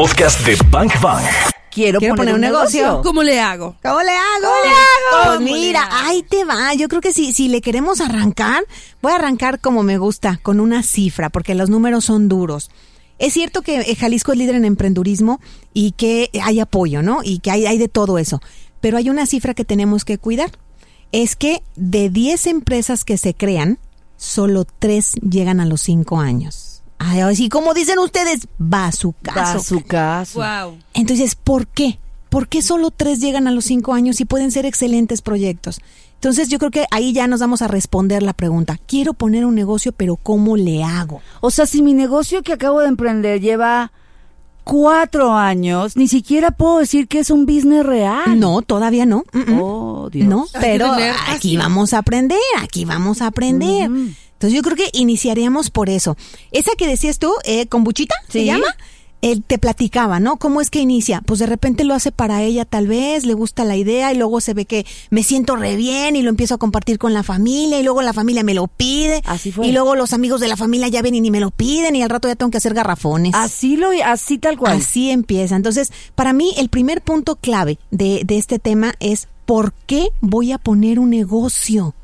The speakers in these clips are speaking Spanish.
podcast de Bank Bang. Quiero, Quiero poner un negocio. ¿Cómo le hago? ¿Cómo le hago? ¿Cómo le hago? Pues ¿Cómo mira, le hago? ahí te va. Yo creo que si, si le queremos arrancar, voy a arrancar como me gusta, con una cifra, porque los números son duros. Es cierto que eh, Jalisco es líder en emprendurismo y que hay apoyo, ¿no? Y que hay, hay de todo eso. Pero hay una cifra que tenemos que cuidar. Es que de 10 empresas que se crean, solo 3 llegan a los 5 años. Ay, Así como dicen ustedes, va a su caso. Va a su caso. Wow. Entonces, ¿por qué? ¿Por qué solo tres llegan a los cinco años y pueden ser excelentes proyectos? Entonces, yo creo que ahí ya nos vamos a responder la pregunta. Quiero poner un negocio, pero ¿cómo le hago? O sea, si mi negocio que acabo de emprender lleva cuatro años, ni siquiera puedo decir que es un business real. No, todavía no. Mm, mm. Oh, Dios. No, pero aquí vamos a aprender, aquí vamos a aprender. Mm. Entonces yo creo que iniciaríamos por eso. Esa que decías tú, eh, kombuchita, ¿se Sí. llama? Él te platicaba, ¿no? ¿Cómo es que inicia? Pues de repente lo hace para ella tal vez, le gusta la idea y luego se ve que me siento re bien y lo empiezo a compartir con la familia y luego la familia me lo pide. Así fue. Y luego los amigos de la familia ya ven y ni me lo piden y al rato ya tengo que hacer garrafones. Así lo, así tal cual. Así empieza. Entonces, para mí, el primer punto clave de, de este tema es ¿por qué voy a poner un negocio?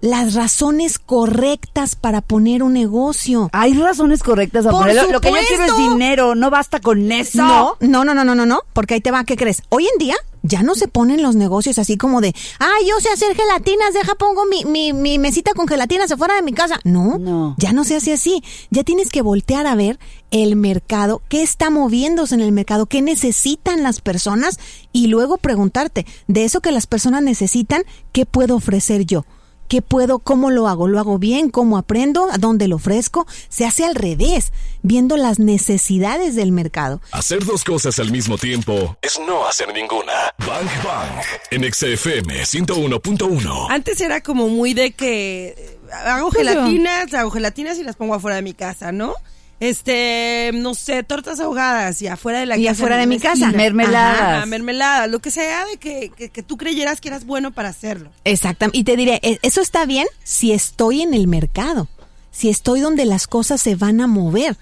Las razones correctas para poner un negocio. Hay razones correctas a Por ponerlo. Lo que yo quiero es dinero, no basta con eso. No, no, no, no, no, no, no, porque ahí te va, ¿qué crees? Hoy en día ya no se ponen los negocios así como de, ah, yo sé hacer gelatinas, deja pongo mi, mi, mi mesita con gelatinas afuera de mi casa. No, No. ya no se hace así. Ya tienes que voltear a ver el mercado, qué está moviéndose en el mercado, qué necesitan las personas y luego preguntarte, de eso que las personas necesitan, ¿qué puedo ofrecer yo? ¿Qué puedo? ¿Cómo lo hago? ¿Lo hago bien? ¿Cómo aprendo? ¿A dónde lo ofrezco? Se hace al revés, viendo las necesidades del mercado. Hacer dos cosas al mismo tiempo es no hacer ninguna. Bang Bang. En XFM 101.1. Antes era como muy de que eh, hago gelatinas, hago gelatinas y las pongo afuera de mi casa, ¿no? Este, no sé, tortas ahogadas y afuera de la Y casa. afuera en de mi casa. Mermeladas. Ajá, mermeladas, lo que sea de que, que, que tú creyeras que eras bueno para hacerlo. Exactamente. Y te diré, e- eso está bien si estoy en el mercado, si estoy donde las cosas se van a mover.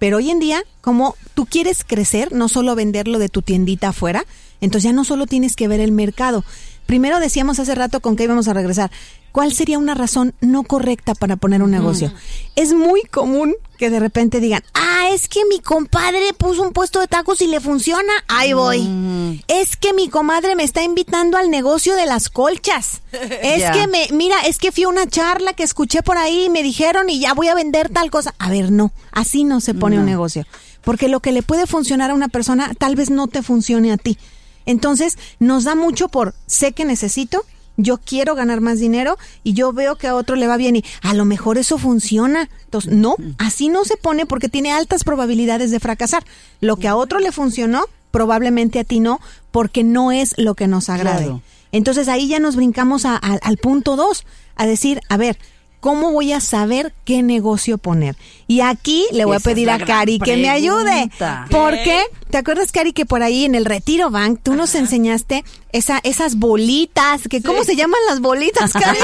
Pero hoy en día, como tú quieres crecer, no solo venderlo de tu tiendita afuera, entonces ya no solo tienes que ver el mercado. Primero decíamos hace rato con qué íbamos a regresar. ¿Cuál sería una razón no correcta para poner un negocio? Es muy común que de repente digan, ah, es que mi compadre puso un puesto de tacos y le funciona, ahí voy. Es que mi comadre me está invitando al negocio de las colchas. Es que me, mira, es que fui a una charla que escuché por ahí y me dijeron y ya voy a vender tal cosa. A ver, no, así no se pone un negocio. Porque lo que le puede funcionar a una persona tal vez no te funcione a ti. Entonces, nos da mucho por sé que necesito, yo quiero ganar más dinero y yo veo que a otro le va bien y a lo mejor eso funciona. Entonces, no, así no se pone porque tiene altas probabilidades de fracasar. Lo que a otro le funcionó, probablemente a ti no, porque no es lo que nos agrade. Claro. Entonces ahí ya nos brincamos a- a- al punto dos, a decir, a ver, ¿cómo voy a saber qué negocio poner? Y aquí le voy Esa a pedir a Cari que me ayude. Porque, ¿te acuerdas, Cari, que por ahí en el Retiro Bank tú nos enseñaste esa, esas bolitas? que ¿Cómo se llaman las bolitas, Cari?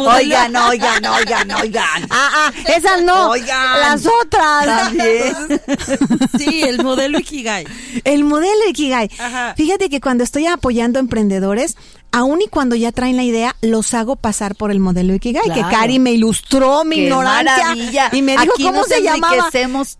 Oigan, oigan, oigan, oigan. Ah, ah, esas no, Oigan. las otras. También. Sí, el modelo Ikigai. El modelo Ikigai. Ajá. Fíjate que cuando estoy apoyando emprendedores, aun y cuando ya traen la idea, los hago pasar por el modelo Ikigai, Claro. que Cari me ilustró mi ¡Qué ignorancia maravilla! y me dijo Aquí cómo nos se llamaba.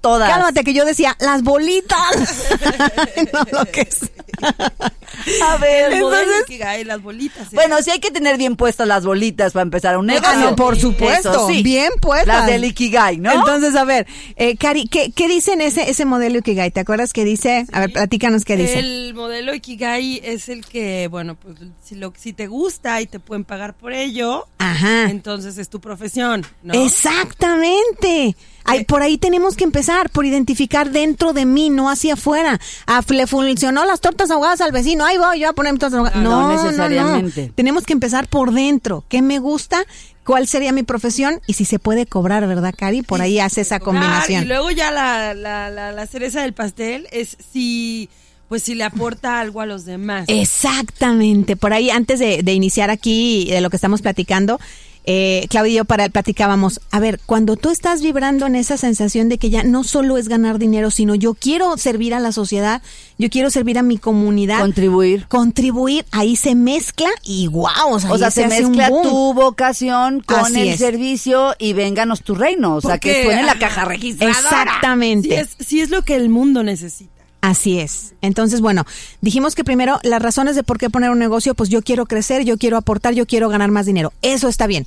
todas. Cálmate que yo decía, las bolitas. no lo que es. A ver, El modelo entonces- Ikigai, las bolitas. ¿eh? Bueno, sí hay que tener bien puestas las bolitas para empezar un negocio. Ah, no, por supuesto, Eso sí. bien puestas. Las del Ikigai, ¿no? Entonces, a ver, eh, Cari, ¿qué, ¿qué dice en ese, ese modelo Ikigai? ¿Te acuerdas que dice? A ver, platícanos qué dice. El modelo Ikigai es el que, bueno, pues si, lo, si te gusta y te pueden pagar por ello, Ajá. entonces es tu profesión, ¿no? Exactamente. Ay, por ahí tenemos que empezar, por identificar dentro de mí, no hacia afuera. Ah, le funcionó las tortas ahogadas al vecino, ahí voy yo a poner mis tortas ahogadas. No, No, necesariamente. no. Tenemos que empezar por dentro. ¿Qué me gusta? ¿Cuál sería mi profesión? Y si se puede cobrar, ¿verdad, Cari? Por ahí hace esa Ah, combinación. y luego ya la, la, la, la cereza del pastel es si, pues si le aporta algo a los demás. Exactamente. Por ahí, antes de, de iniciar aquí de lo que estamos platicando, eh, Claudia y yo para, platicábamos, a ver, cuando tú estás vibrando en esa sensación de que ya no solo es ganar dinero, sino yo quiero servir a la sociedad, yo quiero servir a mi comunidad. Contribuir. Contribuir, ahí se mezcla y wow, o sea, O sea, ahí se mezcla tu vocación con Así el es. servicio y vénganos tu reino. O sea, que Porque- suene la caja registradora. Exactamente. Sí es, sí es lo que el mundo necesita. Así es. Entonces, bueno, dijimos que primero las razones de por qué poner un negocio, pues yo quiero crecer, yo quiero aportar, yo quiero ganar más dinero. Eso está bien.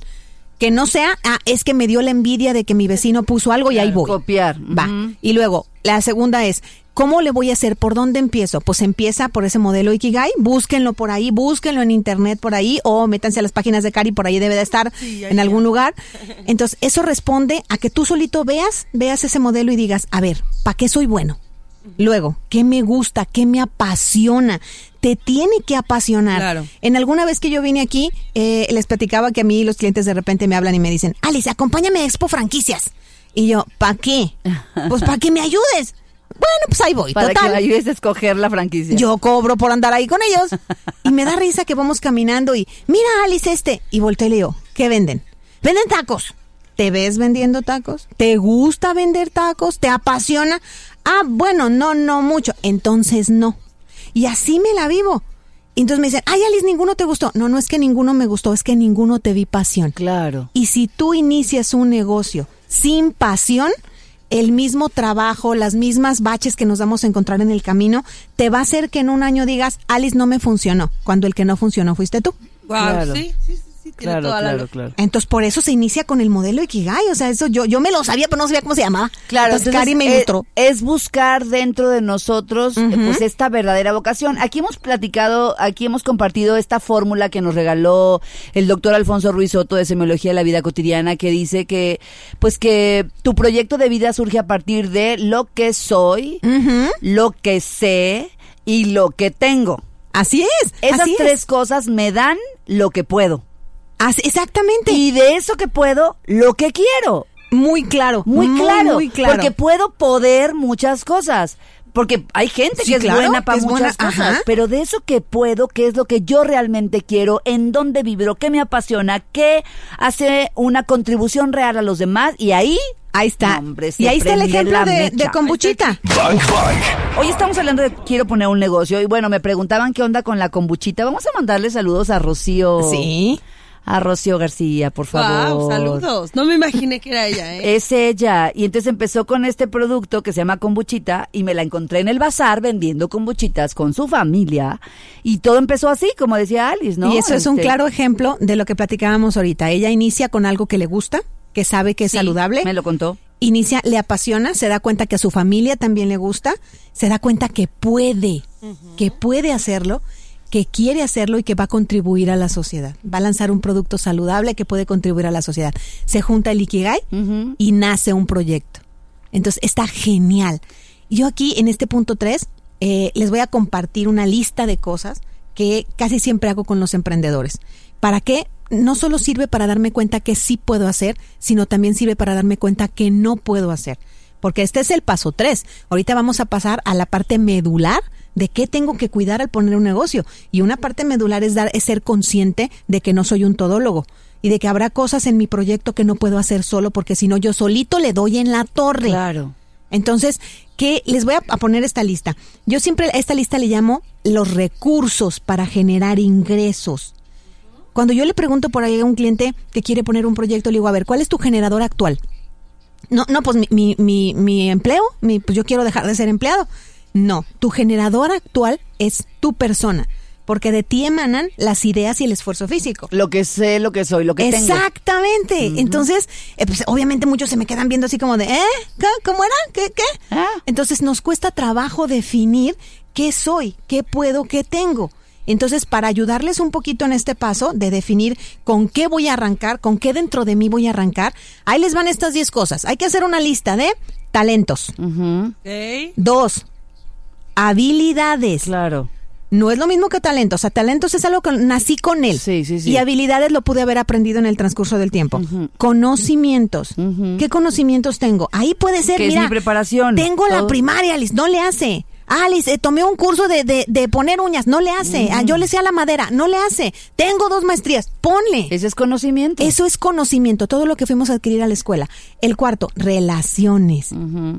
Que no sea, ah, es que me dio la envidia de que mi vecino puso algo y ahí voy. Copiar. Va. Y luego, la segunda es, ¿cómo le voy a hacer? ¿Por dónde empiezo? Pues empieza por ese modelo Ikigai, búsquenlo por ahí, búsquenlo en internet por ahí o métanse a las páginas de Cari, por ahí debe de estar Sí, en algún ya. lugar. Entonces, eso responde a que tú solito veas, veas ese modelo y digas, a ver, ¿para qué soy bueno? Luego, ¿qué me gusta? ¿Qué me apasiona? Te tiene que apasionar. Claro. En alguna vez que yo vine aquí, eh, les platicaba que a mí los clientes de repente me hablan y me dicen, Alice, acompáñame a Expo Franquicias. Y yo, ¿para qué? Pues para que me ayudes. Bueno, pues ahí voy. Para Total. que me ayudes a escoger la franquicia. Yo cobro por andar ahí con ellos. Y me da risa que vamos caminando y, mira, Alice, este. Y volteo y le digo, ¿qué venden? Venden tacos. ¿Te ves vendiendo tacos? ¿Te gusta vender tacos? ¿Te apasiona? Ah, bueno, no, no mucho. Entonces no. Y así me la vivo. Y entonces me dicen, ay, Alice, ninguno te gustó. No, no es que ninguno me gustó, es que ninguno te vi pasión. Claro. Y si tú inicias un negocio sin pasión, el mismo trabajo, las mismas baches que nos vamos a encontrar en el camino, te va a hacer que en un año digas, Alice no me funcionó, cuando el que no funcionó fuiste tú. Wow, Claro. sí, sí, sí, sí, tiene Claro, toda la claro. Entonces por eso se inicia con el modelo Ikigai, o sea, eso yo yo me lo sabía, pero no sabía cómo se llamaba. Claro, entonces, Cari me eh, ilustró. es buscar dentro de nosotros eh, pues esta verdadera vocación. Aquí hemos platicado, aquí hemos compartido esta fórmula que nos regaló el doctor Alfonso Ruiz Soto de Semiología de la Vida Cotidiana que dice que pues que tu proyecto de vida surge a partir de lo que soy, lo que sé y lo que tengo. Así es. Esas así es. tres cosas me dan lo que puedo. Así- exactamente. Y de eso que puedo, lo que quiero. muy claro. Muy, claro, Muy claro. Porque puedo poder muchas cosas. Porque hay gente Sí, que es claro, buena para buena, muchas cosas. ajá. Pero de eso que puedo, qué es lo que yo realmente quiero, en dónde vibro, qué me apasiona, qué hace una contribución real a los demás. Y ahí, Ahí está. Hombre, y ahí está el ejemplo de, de kombuchita. Bang Bang. hoy estamos hablando de quiero poner un negocio. Y bueno, me preguntaban qué onda con la kombuchita. Vamos a mandarle saludos a Rocío. Sí. A Rocío García, por favor. Wow, saludos. No me imaginé que era ella, ¿eh? Es ella. Y entonces empezó con este producto que se llama kombuchita y me la encontré en el bazar vendiendo kombuchitas con su familia. Y todo empezó así, como decía Alice, ¿no? Y eso es un Este, claro ejemplo de lo que platicábamos ahorita. Ella inicia con algo que le gusta, que sabe que es sí, saludable. Me lo contó. Inicia, le apasiona, se da cuenta que a su familia también le gusta, se da cuenta que puede, que puede hacerlo, que quiere hacerlo y que va a contribuir a la sociedad. Va a lanzar un producto saludable que puede contribuir a la sociedad. Se junta el Ikigai Ujú. y nace un proyecto. Entonces está genial. Yo aquí en este punto 3 les voy a compartir una lista de cosas que casi siempre hago con los emprendedores. ¿Para qué? No solo sirve para darme cuenta que sí puedo hacer, sino también sirve para darme cuenta que no puedo hacer. Porque este es el paso 3. Ahorita vamos a pasar a la parte medular de qué tengo que cuidar al poner un negocio. Y una parte medular es, dar, es ser consciente de que no soy un todólogo y de que habrá cosas en mi proyecto que no puedo hacer solo porque si no yo solito le doy en la torre. Claro. Entonces, ¿qué? Les voy a, poner esta lista. Yo siempre a esta lista le llamo los recursos para generar ingresos. Cuando yo le pregunto por ahí a un cliente que quiere poner un proyecto, le digo, a ver, ¿cuál es tu generador actual? No, no, pues mi, mi, mi, mi empleo, mi, pues yo quiero dejar de ser empleado. No, tu generador actual es tu persona, porque de ti emanan las ideas y el esfuerzo físico. Lo que sé, lo que soy, lo que tengo. Exactamente. Entonces, eh, pues, obviamente muchos se me quedan viendo así como de, ¿eh? ¿Qué? ¿Cómo era? ¿Qué? ¿Qué? Ah. Entonces nos cuesta trabajo definir qué soy, qué puedo, qué tengo. Entonces, para ayudarles un poquito en este paso de definir con qué voy a arrancar, con qué dentro de mí voy a arrancar, ahí les van estas 10 cosas. Hay que hacer una lista de talentos. Dos, habilidades. Claro. No es lo mismo que talentos. O sea, talentos es algo que nací con él. Sí, sí, sí. Y habilidades lo pude haber aprendido en el transcurso del tiempo. Conocimientos. ¿Qué conocimientos tengo? Ahí puede ser, Que es mira. mi preparación. Tengo la primaria, Liz. No le hace. Alice, eh, tomé un curso de, de, de, poner uñas, no le hace. Ah, yo le sé a la madera, no le hace. Tengo dos maestrías, ponle. Ese es conocimiento. Eso es conocimiento, todo lo que fuimos a adquirir a la escuela. El cuarto, relaciones.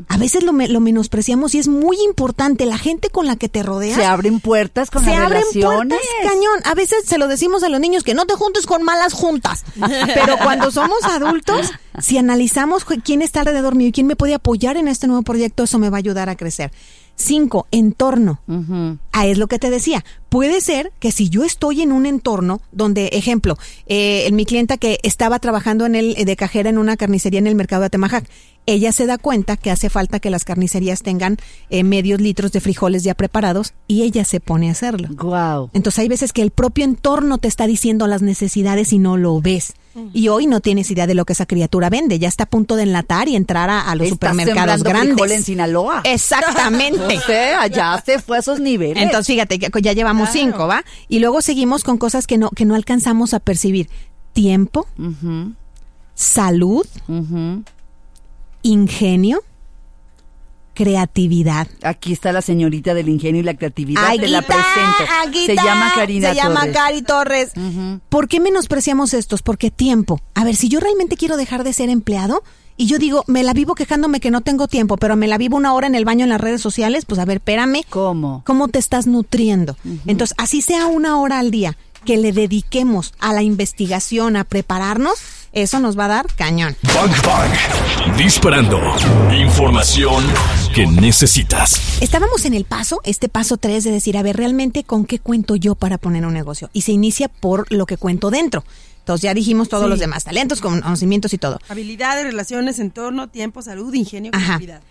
A veces lo, lo, menospreciamos y es muy importante. La gente con la que te rodeas. Se abren puertas con se abren Puertas, cañón. A veces se lo decimos a los niños que no te juntes con malas juntas. Pero cuando somos adultos, si analizamos quién está alrededor mío y quién me puede apoyar en este nuevo proyecto, eso me va a ayudar a crecer. Cinco, entorno. Ah, es lo que te decía. Puede ser que si yo estoy en un entorno donde, ejemplo, eh, mi clienta que estaba trabajando en el de cajera en una carnicería en el mercado de Atemajac, ella se da cuenta que hace falta que las carnicerías tengan eh, medios litros de frijoles ya preparados y ella se pone a hacerlo. Wow. Entonces hay veces que el propio entorno te está diciendo las necesidades y no lo ves. Y hoy no tienes idea de lo que esa criatura vende. Ya está a punto de enlatar y entrar a, los supermercados grandes. En Sinaloa. Exactamente. o sea, ya se fue a esos niveles. Entonces, fíjate, ya llevamos cinco, ¿va? Y luego seguimos con cosas que no, que no alcanzamos a percibir. Tiempo, salud, ingenio, creatividad. Aquí está la señorita del ingenio y la creatividad. Te la presento. se llama Karina Se llama Cari Torres. ¿Por qué menospreciamos estos? Porque tiempo. A ver, si yo realmente quiero dejar de ser empleado y yo digo, me la vivo quejándome que no tengo tiempo, pero me la vivo una hora en el baño en las redes sociales, pues a ver, espérame. ¿Cómo? ¿Cómo te estás nutriendo? Entonces, así sea una hora al día que le dediquemos a la investigación, a prepararnos, eso nos va a dar cañón. Bang, bang. Disparando. Información que necesitas. Estábamos en el paso, este paso 3 de decir, a ver, realmente con qué cuento yo para poner un negocio. Y se inicia por lo que cuento dentro. Ya dijimos todos los demás, talentos, conocimientos y todo. Habilidades, relaciones, entorno, tiempo, salud, ingenio, creatividad.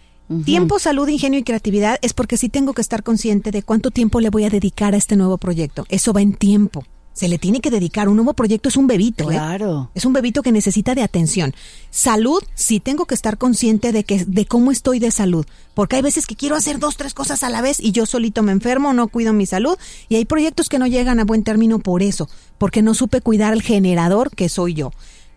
Tiempo, salud, ingenio y creatividad es porque sí tengo que estar consciente de cuánto tiempo le voy a dedicar a este nuevo proyecto. Eso va en tiempo se le tiene que dedicar. Un nuevo proyecto es un bebito, ¿eh? Claro. Es un bebito que necesita de atención. Salud, sí tengo que estar consciente de que de cómo estoy de salud, porque hay veces que quiero hacer dos, tres cosas a la vez y yo solito me enfermo, no cuido mi salud y hay proyectos que no llegan a buen término por eso, porque no supe cuidar el generador que soy yo.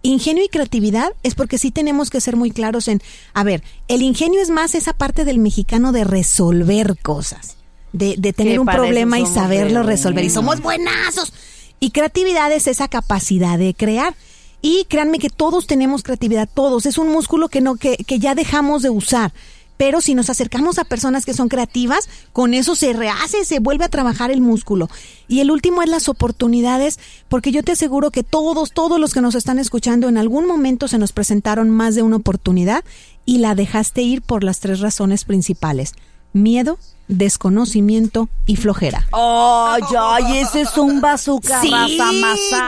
Ingenio y creatividad es porque sí tenemos que ser muy claros en, a ver, el ingenio es más esa parte del mexicano de resolver cosas, de, de tener un problema y saberlo resolver. Y somos buenazos. Y creatividad es esa capacidad de crear. Y créanme que todos tenemos creatividad, todos. Es un músculo que, no, que, que ya dejamos de usar. Pero si nos acercamos a personas que son creativas, con eso se rehace, se vuelve a trabajar el músculo. Y el último es las oportunidades, porque yo te aseguro que todos, todos los que nos están escuchando, en algún momento se nos presentaron más de una oportunidad y la dejaste ir por las tres razones principales. Miedo, desconocimiento y flojera. ¡Ay, ay! Ese es un bazooka. Sí,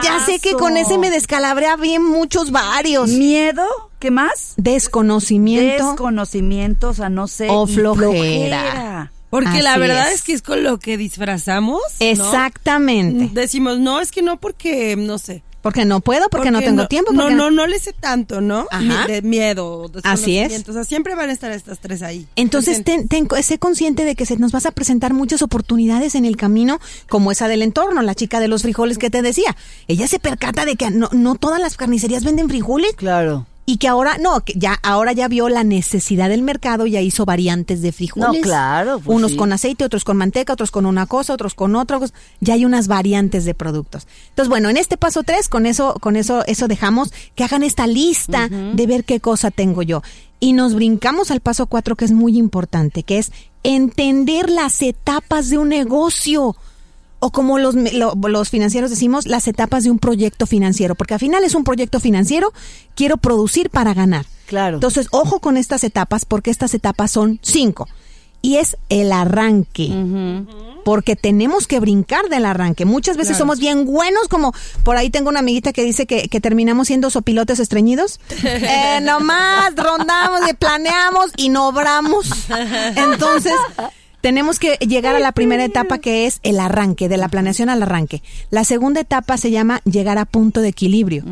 ya sé que con ese me descalabrea bien muchos varios. ¿Miedo? ¿Qué más? Desconocimiento. Desconocimiento, o sea, no sé. O flojera. Porque la verdad es. que es con lo que disfrazamos. Exactamente. Decimos, no, es que no porque, no sé. Porque no puedo, porque, no tengo tiempo. No, no, no le sé tanto, ¿no? Ajá. De miedo. Así es. O sea, siempre van a estar estas tres ahí. Entonces, ten, sé consciente de que se nos vas a presentar muchas oportunidades en el camino, como esa del entorno, la chica de los frijoles que te decía. Ella se percata de que no, no todas las carnicerías venden frijoles. Claro y que ahora no, que ya ahora ya vio la necesidad del mercado, ya hizo variantes de frijoles. No, claro, pues unos con aceite, otros con manteca, otros con una cosa, otros con otra, ya hay unas variantes de productos. Entonces, bueno, en este paso tres, con eso con eso eso dejamos que hagan esta lista de ver qué cosa tengo yo. Y nos brincamos al paso cuatro que es muy importante, que es entender las etapas de un negocio o como los, los financieros decimos, las etapas de un proyecto financiero, porque al final es un proyecto financiero, quiero producir para ganar. Claro. Entonces, ojo con estas etapas, porque estas etapas son cinco. Y es el arranque. Porque tenemos que brincar del arranque. Muchas veces somos bien buenos, como por ahí tengo una amiguita que dice que, que terminamos siendo sopilotes estreñidos. eh, nomás rondamos, planeamos y no obramos. Entonces, tenemos que llegar a la primera etapa que es el arranque, de la planeación al arranque. La segunda etapa se llama llegar a punto de equilibrio.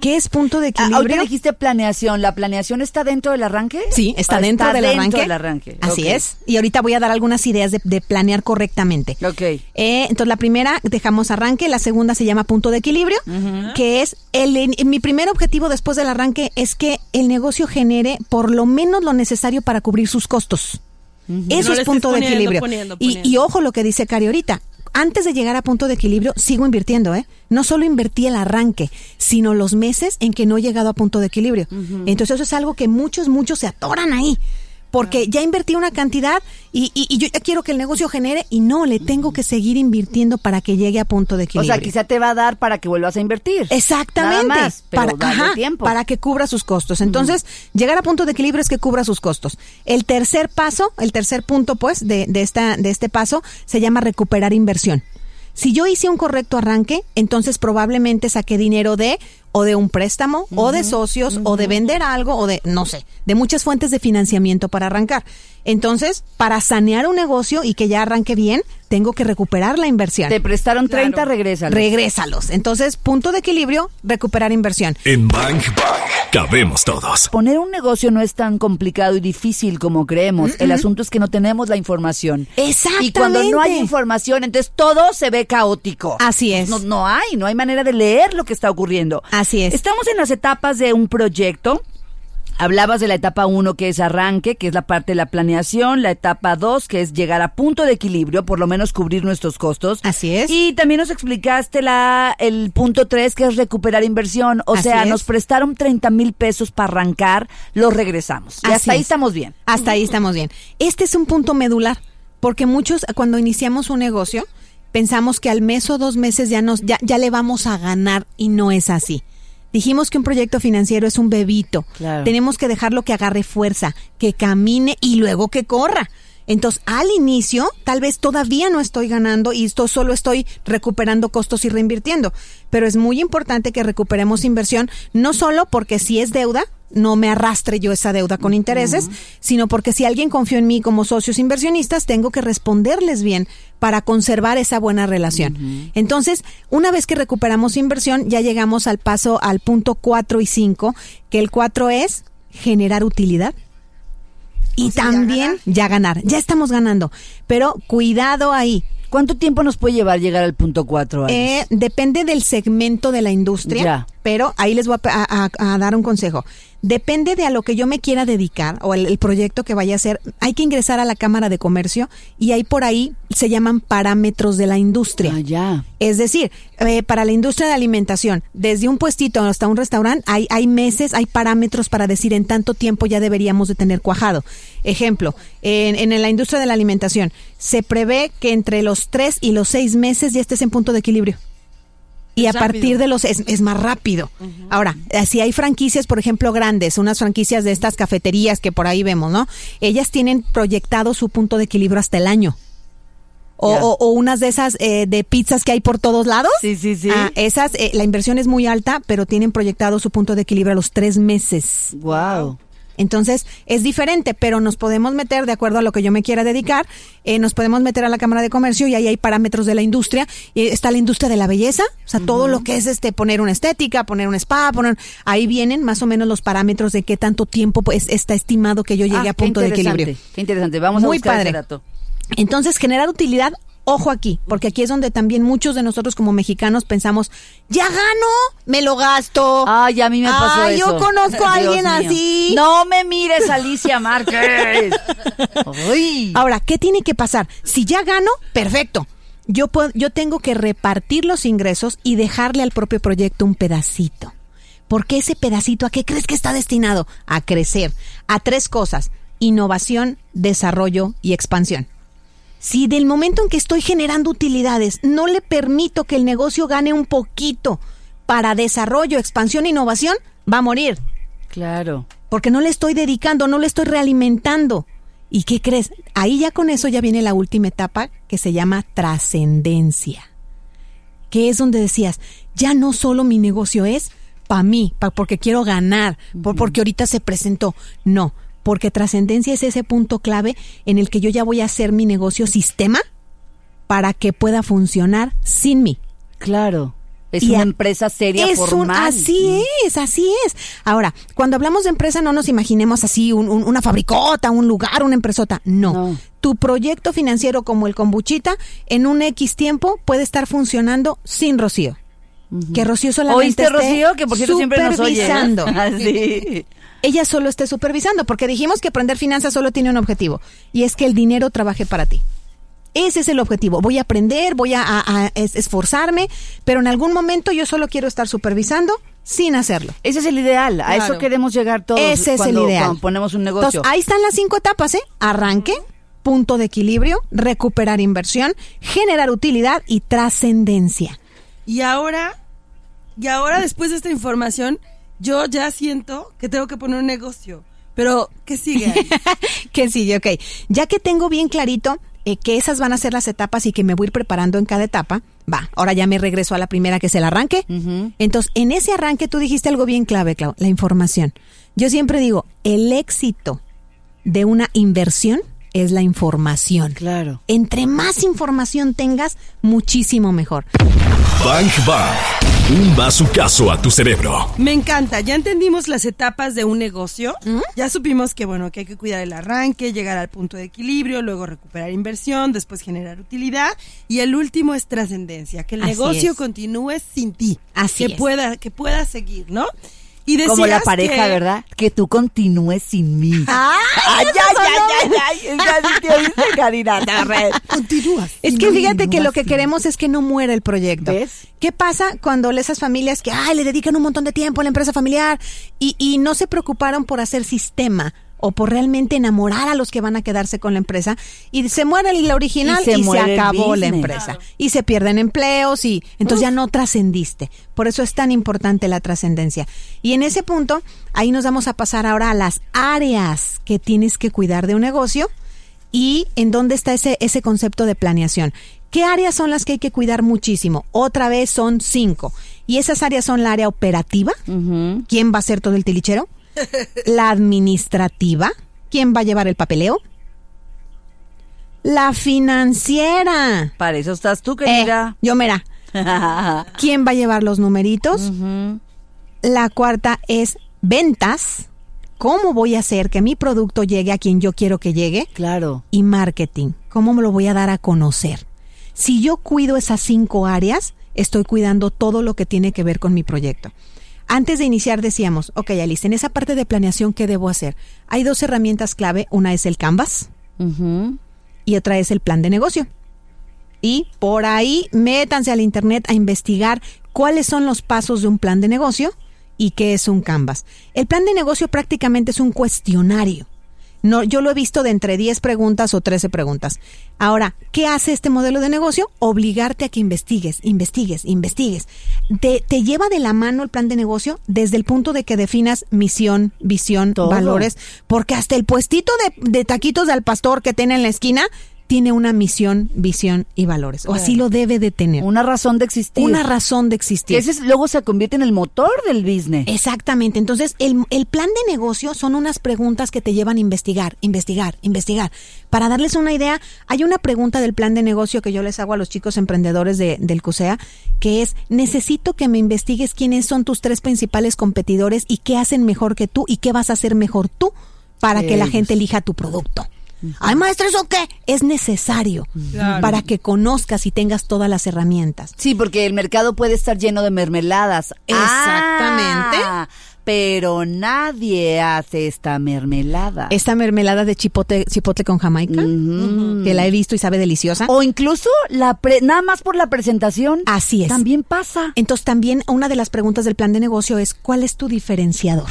¿Qué es punto de ah, equilibrio? ahorita dijiste planeación. ¿La planeación está dentro del arranque? Sí, está, dentro, del, dentro arranque? Así es. Y ahorita voy a dar algunas ideas de, planear correctamente. Ok. Eh, entonces, la primera dejamos arranque, la segunda se llama punto de equilibrio, que es el, mi primer objetivo después del arranque es que el negocio genere por lo menos lo necesario para cubrir sus costos. Eso es punto de equilibrio. Y, y ojo lo que dice Cari ahorita antes de llegar a punto de equilibrio, sigo invirtiendo, ¿eh? No solo invertí el arranque, sino los meses en que no he llegado a punto de equilibrio. Entonces eso es algo que muchos, muchos se atoran ahí porque ya invertí una cantidad y, y, yo ya quiero que el negocio genere y no, le tengo que seguir invirtiendo para que llegue a punto de equilibrio. O sea, quizá te va a dar para que vuelvas a invertir. Exactamente. Nada más, pero para, tiempo. para que cubra sus costos. Entonces, llegar a punto de equilibrio es que cubra sus costos. El tercer paso, el tercer punto, pues, de, de, esta, de este paso, se llama recuperar inversión. Si yo hice un correcto arranque, entonces probablemente saqué dinero de o de un préstamo, o de socios, o de vender algo, o de, no sé, de muchas fuentes de financiamiento para arrancar. Entonces, para sanear un negocio y que ya arranque bien, tengo que recuperar la inversión. Te prestaron 30, claro. regrésalos. Regrésalos. Entonces, punto de equilibrio, recuperar inversión. En Bank Bank cabemos todos. Poner un negocio no es tan complicado y difícil como creemos. El asunto es que no tenemos la información. Exactamente. Y cuando no hay información, entonces todo se ve caótico. Así es. No, no hay, no hay manera de leer lo que está ocurriendo. Así es. Estamos en las etapas de un proyecto Hablabas de la etapa 1 que es arranque, que es la parte de la planeación, la etapa 2 que es llegar a punto de equilibrio, por lo menos cubrir nuestros costos. Así es. Y también nos explicaste la el punto 3 que es recuperar inversión, o Así sea, es. nos prestaron 30 mil pesos para arrancar, los regresamos. Y Así hasta ahí es. estamos bien. Hasta ahí estamos bien. Este es un punto medular, porque muchos cuando iniciamos un negocio pensamos que al mes o dos meses ya nos ya, ya le vamos a ganar y no es así. Dijimos que un proyecto financiero es un bebito. Claro. Tenemos que dejarlo que agarre fuerza, que camine y luego que corra. Entonces, al inicio, tal vez todavía no estoy ganando y esto solo estoy recuperando costos y reinvirtiendo. Pero es muy importante que recuperemos inversión, no solo porque si es deuda, no me arrastre yo esa deuda con intereses, sino porque si alguien confió en mí como socios inversionistas, tengo que responderles bien para conservar esa buena relación. Entonces, una vez que recuperamos inversión, ya llegamos al paso, al punto 4 y 5, que el 4 es generar utilidad. Y también ya ganar. ya estamos ganando. Pero cuidado ahí. ¿Cuánto tiempo nos puede llevar llegar al punto 4? Eh, depende del segmento de la industria, Ya. Pero ahí les voy a, a- a dar un consejo. Depende de a lo que yo me quiera dedicar o el, el proyecto que vaya a hacer. Hay que ingresar a la Cámara de Comercio y ahí por ahí se llaman parámetros de la industria. Ah, ya. Es decir, eh, para la industria de alimentación, desde un puestito hasta un restaurante, hay, hay meses, hay parámetros para decir en tanto tiempo ya deberíamos de tener cuajado. Ejemplo, en, en la industria de la alimentación, se prevé que entre los tres y los seis meses ya estés en punto de equilibrio. Y a partir rápido. de los es, es más rápido. Ahora, eh, si hay franquicias, por ejemplo, grandes, unas franquicias de estas cafeterías que por ahí vemos, ¿no? Ellas tienen proyectado su punto de equilibrio hasta el año. O, o- o unas de esas eh, de pizzas que hay por todos lados. Sí, sí, sí. Ah, esas, eh, la inversión es muy alta, pero tienen proyectado su punto de equilibrio a los tres meses. Wow. Entonces, es diferente, pero nos podemos meter, de acuerdo a lo que yo me quiera dedicar, eh, nos podemos meter a la Cámara de Comercio y ahí hay parámetros de la industria. Y está la industria de la belleza, o sea, todo lo que es este poner una estética, poner un spa, poner... Ahí vienen más o menos los parámetros de qué tanto tiempo pues, está estimado que yo llegue Ah, a punto de equilibrio. Qué interesante. Vamos a Muy buscar padre. ese dato. Entonces, generar utilidad, ojo aquí, porque aquí es donde también muchos de nosotros como mexicanos pensamos, ya gano, me lo gasto. Ay, a mí me pasó Ay, eso. yo conozco a alguien mío. así. No me mires, Alicia Márquez. Ay. Ahora, ¿qué tiene que pasar? Si ya gano, perfecto. Yo, puedo, yo tengo que repartir los ingresos y dejarle al propio proyecto un pedacito. Porque ese pedacito, ¿a qué crees que está destinado? A crecer. A tres cosas. Innovación, desarrollo y expansión. Si del momento en que estoy generando utilidades no le permito que el negocio gane un poquito para desarrollo, expansión e innovación, va a morir Claro. porque no le estoy dedicando, no le estoy realimentando. ¿Y qué crees? Ahí ya con eso ya viene la última etapa que se llama trascendencia. Que es donde decías, ya no solo mi negocio es para mí, pa- porque quiero ganar, por- porque ahorita se presentó. No, porque trascendencia es ese punto clave en el que yo ya voy a hacer mi negocio sistema para que pueda funcionar sin mí. Claro. Es Y una empresa seria, es un- formal. así es, así es. Ahora, cuando hablamos de empresa, no nos imaginemos así un- un- una fabricota, un lugar, una empresota. No. No. Tu proyecto financiero como el Kombuchita, en un X tiempo puede estar funcionando sin Rocío. Que Rocío solamente ¿Oíste, esté Rocío? Que por cierto siempre nos oye. ¿eh? supervisando. Ah, sí. ella solo esté supervisando, porque dijimos que aprender finanzas solo tiene un objetivo, y es que el dinero trabaje para ti. Ese es el objetivo. Voy a aprender, voy a, esforzarme, pero en algún momento yo solo quiero estar supervisando sin hacerlo. Ese es el ideal. A eso queremos llegar todos. Ese es el ideal. Cuando ponemos un negocio. Entonces, ahí están las cinco etapas, ¿eh? Arranque, punto de equilibrio, recuperar inversión, generar utilidad y trascendencia. Y ahora, y ahora después de esta información, yo ya siento que tengo que poner un negocio. Pero, ¿qué sigue? ¿Qué sigue? Ok. Ya que tengo bien clarito eh, que esas van a ser las etapas y que me voy a ir preparando en cada etapa, va, ahora ya me regreso a la primera que es el arranque. Entonces, en ese arranque tú dijiste algo bien clave, Clau, la información. Yo siempre digo, el éxito de una inversión es la información. Claro. Entre más información tengas, muchísimo mejor. Bang Bang. Un caso a tu cerebro. Me encanta. Ya entendimos las etapas de un negocio. Ya supimos que, bueno, que hay que cuidar el arranque, llegar al punto de equilibrio, luego recuperar inversión, después generar utilidad. Y el último es trascendencia, que el negocio continúe sin ti. Así que pueda, que pueda seguir, ¿no? Como la pareja, ¿verdad? Que tú continúes sin mí. ¡Ay, ay, ay, ay! ay, ay Continúas. Es que fíjate que lo que queremos es que no muera el proyecto. ¿Ves? ¿Qué pasa cuando esas familias que, ay, le dedican un montón de tiempo a la empresa familiar y, y no se preocuparon por hacer sistema? O por realmente enamorar a los que van a quedarse con la empresa y se muere la original y se, acabó la empresa y se pierden empleos y entonces ya no trascendiste. Por eso es tan importante la trascendencia. Y en ese punto, ahí nos vamos a pasar ahora a las áreas que tienes que cuidar de un negocio y en dónde está ese, ese concepto de planeación. ¿Qué áreas son las que hay que cuidar muchísimo? Otra vez son cinco. Y esas áreas son la área operativa. ¿Quién va a ser todo el tilichero? La administrativa. ¿Quién va a llevar el papeleo? La financiera. Para eso estás tú, querida. Eh, yo, mira. ¿Quién va a llevar los numeritos? La cuarta es ventas. ¿Cómo voy a hacer que mi producto llegue a quien yo quiero que llegue? Claro. Y marketing. ¿Cómo me lo voy a dar a conocer? Si yo cuido esas cinco áreas, estoy cuidando todo lo que tiene que ver con mi proyecto. Antes de iniciar decíamos, ok, Alice, en esa parte de planeación, ¿qué debo hacer? Hay dos herramientas clave, una es el Canvas y otra es el plan de negocio. Y por ahí métanse al Internet a investigar cuáles son los pasos de un plan de negocio y qué es un Canvas. El plan de negocio prácticamente es un cuestionario no, yo lo he visto de entre 10 preguntas o 13 preguntas. Ahora, ¿qué hace este modelo de negocio? Obligarte a que investigues, investigues, investigues. Te, te lleva de la mano el plan de negocio desde el punto de que definas misión, visión, valores, porque hasta el puestito de, de taquitos del pastor que tiene en la esquina tiene una misión, visión y valores. O así lo debe de tener. Una razón de existir. Una razón de existir. ese luego se convierte en el motor del business. Exactamente. Entonces, el, el plan de negocio son unas preguntas que te llevan a investigar, investigar, investigar. Para darles una idea, hay una pregunta del plan de negocio que yo les hago a los chicos emprendedores de, del CUSEA, que es, necesito que me investigues quiénes son tus tres principales competidores y qué hacen mejor que tú y qué vas a hacer mejor tú para que la gente elija tu producto. Ay, maestro, ¿eso qué? Es necesario para que conozcas y tengas todas las herramientas. Sí, porque el mercado puede estar lleno de mermeladas. Exactamente. Ah, pero nadie hace esta mermelada. Esta mermelada de chipotle, chipotle con jamaica, que la he visto y sabe deliciosa. O incluso la nada más por la presentación. Así es. También pasa. Entonces también una de las preguntas del plan de negocio es, ¿cuál es tu diferenciador?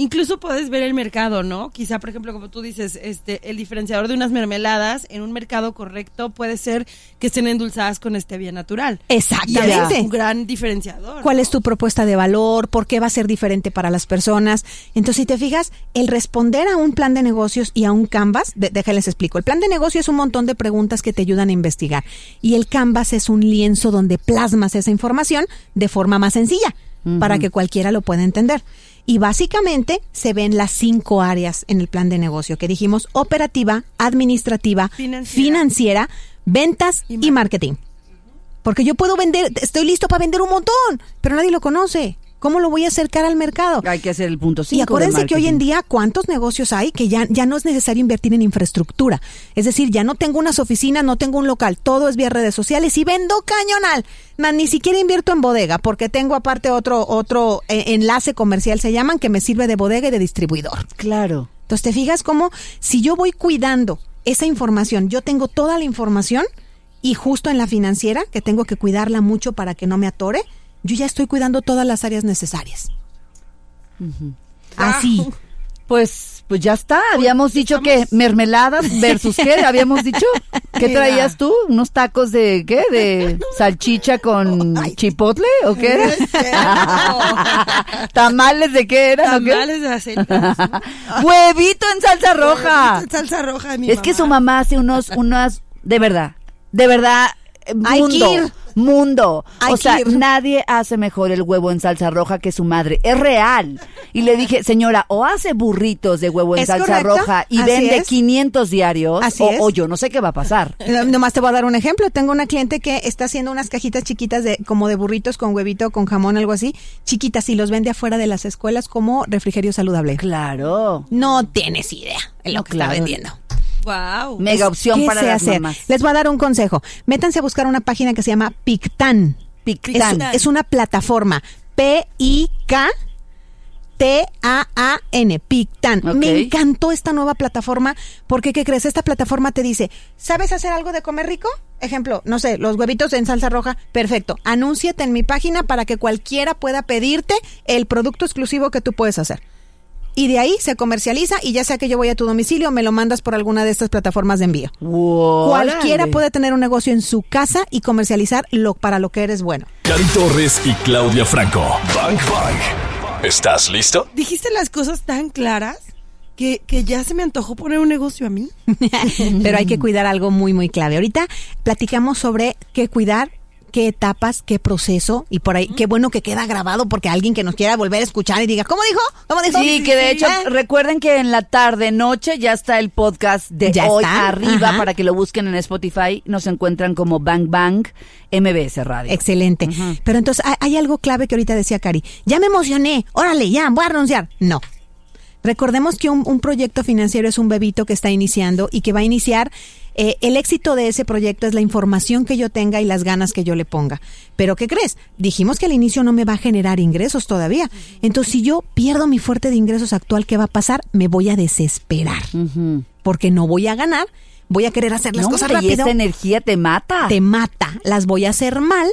Incluso puedes ver el mercado, ¿no? Quizá, por ejemplo, como tú dices, este, el diferenciador de unas mermeladas en un mercado correcto puede ser que estén endulzadas con stevia natural. Exactamente. es un gran diferenciador. ¿Cuál es tu propuesta de valor? ¿Por qué va a ser diferente para las personas? Entonces, si te fijas, el responder a un plan de negocios y a un canvas, déjales explico. El plan de negocio es un montón de preguntas que te ayudan a investigar y el canvas es un lienzo donde plasmas esa información de forma más sencilla para que cualquiera lo pueda entender. Y básicamente se ven las cinco áreas en el plan de negocio que dijimos, operativa, administrativa, financiera, ventas y, marketing. Porque yo puedo vender, estoy listo para vender un montón, pero nadie lo conoce. ¿Cómo lo voy a acercar al mercado? Hay que hacer el punto 5. Y acuérdense que hoy en día, ¿cuántos negocios hay que ya, ya no es necesario invertir en infraestructura? Es decir, ya no tengo unas oficinas, no tengo un local, todo es vía redes sociales y vendo cañonal. Man, ni siquiera invierto en bodega porque tengo aparte otro, otro eh, enlace comercial, se llaman, que me sirve de bodega y de distribuidor. Claro. Entonces, ¿te fijas cómo si yo voy cuidando esa información, yo tengo toda la información y justo en la financiera, que tengo que cuidarla mucho para que no me atore, yo ya estoy cuidando todas las áreas necesarias. Así. Pues, pues ya está. Habíamos dicho que mermeladas versus qué. Habíamos dicho. ¿Qué Mira. traías tú? ¿Unos tacos de qué? ¿De salchicha con chipotle o qué? No. ¿Tamales de qué eran? o qué? Tamales de aceite. Huevito en salsa roja. Salsa roja mi Es que su mamá hace unos, unas, de verdad, de verdad, eh, Hay que ir. Mundo. Hay o sea, ir. nadie hace mejor el huevo en salsa roja que su madre. Es real. Y le dije, señora, o hace burritos de huevo en ¿Es salsa correcto? roja y Así vende es. 500 diarios, Así o, es. o yo no sé qué va a pasar. No- Nomás te voy a dar un ejemplo. Tengo una cliente que está haciendo unas cajitas chiquitas de como de burritos con huevito, con jamón, algo así, chiquitas y los vende afuera de las escuelas como refrigerio saludable. Claro. No tienes idea en lo No, que claro. está vendiendo. Wow. Mega opción ¿Qué para las hacer? mamás. Les voy a dar un consejo. Métanse a buscar una página que se llama Pictan. Pictan. Es, es una plataforma. P-I-K. T-A-A-N, Pictan. Me encantó esta nueva plataforma porque, ¿qué crees? Esta plataforma te dice, ¿sabes hacer algo de comer rico? Ejemplo, no sé, los huevitos en salsa roja. Perfecto. Anúnciate en mi página para que cualquiera pueda pedirte el producto exclusivo que tú puedes hacer. Y de ahí se comercializa y ya sea que yo voy a tu domicilio, me lo mandas por alguna de estas plataformas de envío. Cualquiera puede tener un negocio en su casa y comercializar lo para lo que eres bueno. Cari Torres y Claudia Franco. Bang Bang. ¿Estás listo? Dijiste las cosas tan claras que, que ya se me antojó poner un negocio a mí. Pero hay que cuidar algo muy, muy clave. Ahorita platicamos sobre qué cuidar, qué etapas, qué proceso y por ahí, qué bueno que queda grabado porque alguien que nos quiera volver a escuchar y diga, ¿cómo dijo? ¿Cómo dijo? Sí, que de hecho, ¿Eh? recuerden que en la tarde, noche, ya está el podcast de Ya hoy está, arriba ajá. para que lo busquen en Spotify. Nos encuentran como Bang Bang MBS Radio. Excelente. Pero entonces hay algo clave que ahorita decía Cari. Ya me emocioné. Órale, ya, voy a renunciar. No. Recordemos que un, un proyecto financiero es un bebito que está iniciando y que va a iniciar. eh, el éxito de ese proyecto es la información que yo tenga y las ganas que yo le ponga. Pero ¿qué crees? Dijimos que al inicio no me va a generar ingresos todavía. Entonces, si yo pierdo mi fuerte de ingresos actual, ¿qué va a pasar? Me voy a desesperar. Porque no voy a ganar. Voy a querer hacer las No, cosas hombre, y rápido esa energía te mata. te mata, las voy a hacer mal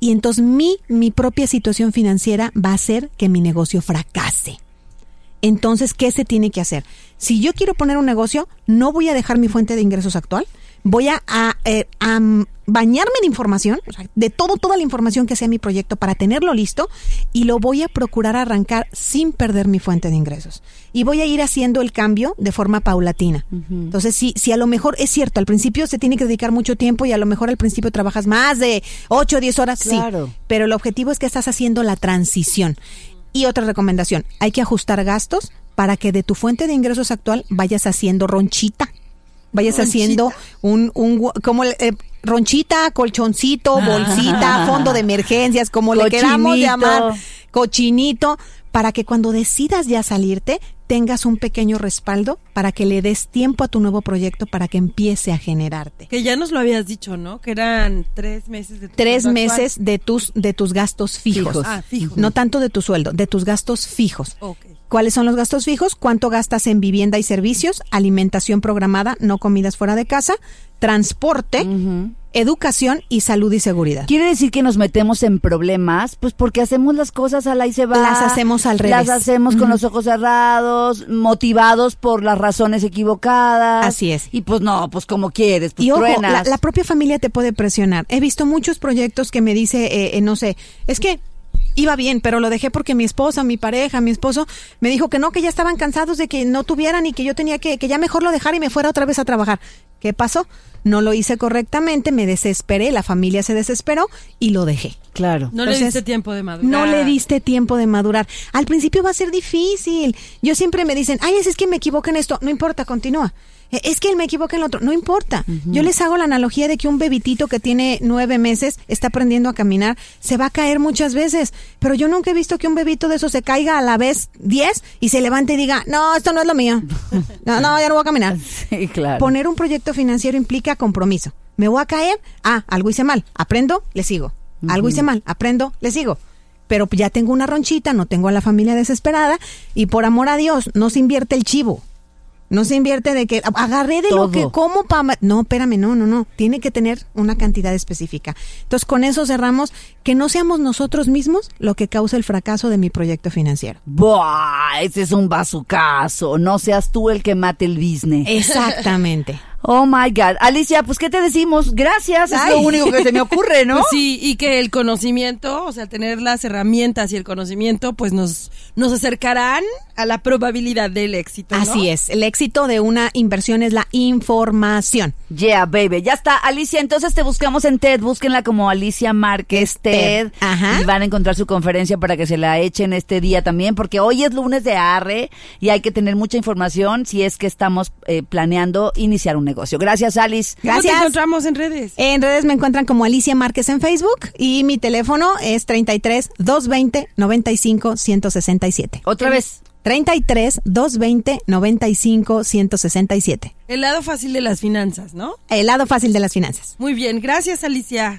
y entonces mi, mi propia situación financiera va a hacer que mi negocio fracase. Entonces, ¿qué se tiene que hacer? Si yo quiero poner un negocio, no voy a dejar mi fuente de ingresos actual, voy a, a, eh, a, bañarme en información, o sea, de todo, toda la información que sea mi proyecto para tenerlo listo y lo voy a procurar arrancar sin perder mi fuente de ingresos. Y voy a ir haciendo el cambio de forma paulatina. Entonces, si, si a lo mejor es cierto, al principio se tiene que dedicar mucho tiempo y a lo mejor al principio trabajas más de 8 o 10 horas, Claro. sí. Pero el objetivo es que estás haciendo la transición. Y otra recomendación, hay que ajustar gastos para que de tu fuente de ingresos actual vayas haciendo ronchita. Vayas Ronchita. haciendo un, un como el, eh, ronchita, colchoncito, bolsita, fondo de emergencias, como le queramos llamar, cochinito, para que cuando decidas ya salirte, tengas un pequeño respaldo para que le des tiempo a tu nuevo proyecto para que empiece a generarte. Que ya nos lo habías dicho, ¿no? Que eran tres meses de tu Tres meses de tus, de tus gastos fijos. Fijos. Ah, fijos. No tanto de tu sueldo, de tus gastos fijos. ¿Cuáles son los gastos fijos? ¿Cuánto gastas en vivienda y servicios? Alimentación programada, no comidas fuera de casa, transporte, educación y salud y seguridad. Quiere decir que nos metemos en problemas, pues porque hacemos las cosas a la y se va. Las hacemos al revés. Las hacemos con los ojos cerrados, motivados por las razones equivocadas. Así es. Y pues no, pues como quieres, pues Y ojo, la, la propia familia te puede presionar. He visto muchos proyectos que me dice, eh, eh, no sé, es que iba bien, pero lo dejé porque mi esposa, mi pareja, mi esposo me dijo que no, que ya estaban cansados de que no tuvieran y que yo tenía que, que ya mejor lo dejara y me fuera otra vez a trabajar. ¿Qué pasó? No lo hice correctamente, me desesperé, la familia se desesperó y lo dejé. Claro. No le diste tiempo de madurar. No le diste tiempo de madurar. Al principio va a ser difícil. Yo siempre me dicen, ay, es, es que me equivoqué en esto. No importa, continúa. "Eh, Es que él me equivoca en lo otro. No importa. Yo les hago la analogía de que un bebitito que tiene nueve meses está aprendiendo a caminar, se va a caer muchas veces. Pero yo nunca he visto que un bebito de eso se caiga a la vez diez y se levante y diga, no, esto no es lo mío. No, no, ya no voy a caminar. Sí, claro. Poner un proyecto financiero implica compromiso. ¿Me voy a caer? Ah, algo hice mal. Aprendo, le sigo. Algo hice mal. Aprendo, le sigo. Pero ya tengo una ronchita, no tengo a la familia desesperada y por amor a Dios, no se invierte el chivo. No se invierte de que agarré de lo que como para... No, espérame, no, no, no. Tiene que tener una cantidad específica. Entonces, con eso cerramos que no seamos nosotros mismos lo que causa el fracaso de mi proyecto financiero. Buah, ese es un bazucazo. No seas tú el que mate el business. Exactamente. Oh my God. Alicia, pues, ¿qué te decimos? Gracias. Es lo único que se me ocurre, ¿no? Pues sí, y que el conocimiento, o sea, tener las herramientas y el conocimiento, pues nos, nos acercarán a la probabilidad del éxito. ¿no? Así es. El éxito de una inversión es la información. Yeah, baby. Ya está, Alicia. Entonces te buscamos en TED. Búsquenla como Alicia Márquez TED. TED. Ajá. Y van a encontrar su conferencia para que se la echen este día también, porque hoy es lunes de ARRE y hay que tener mucha información si es que estamos eh, planeando iniciar un negocio. Gracias, Alice. ¿Cómo te Gracias. encontramos en redes? En redes me encuentran como Alicia Márquez en Facebook y mi teléfono es 33 220 95 167. Otra vez. 33 220 95 167. El lado fácil de las finanzas, ¿no? El lado fácil de las finanzas. Muy bien, gracias Alicia.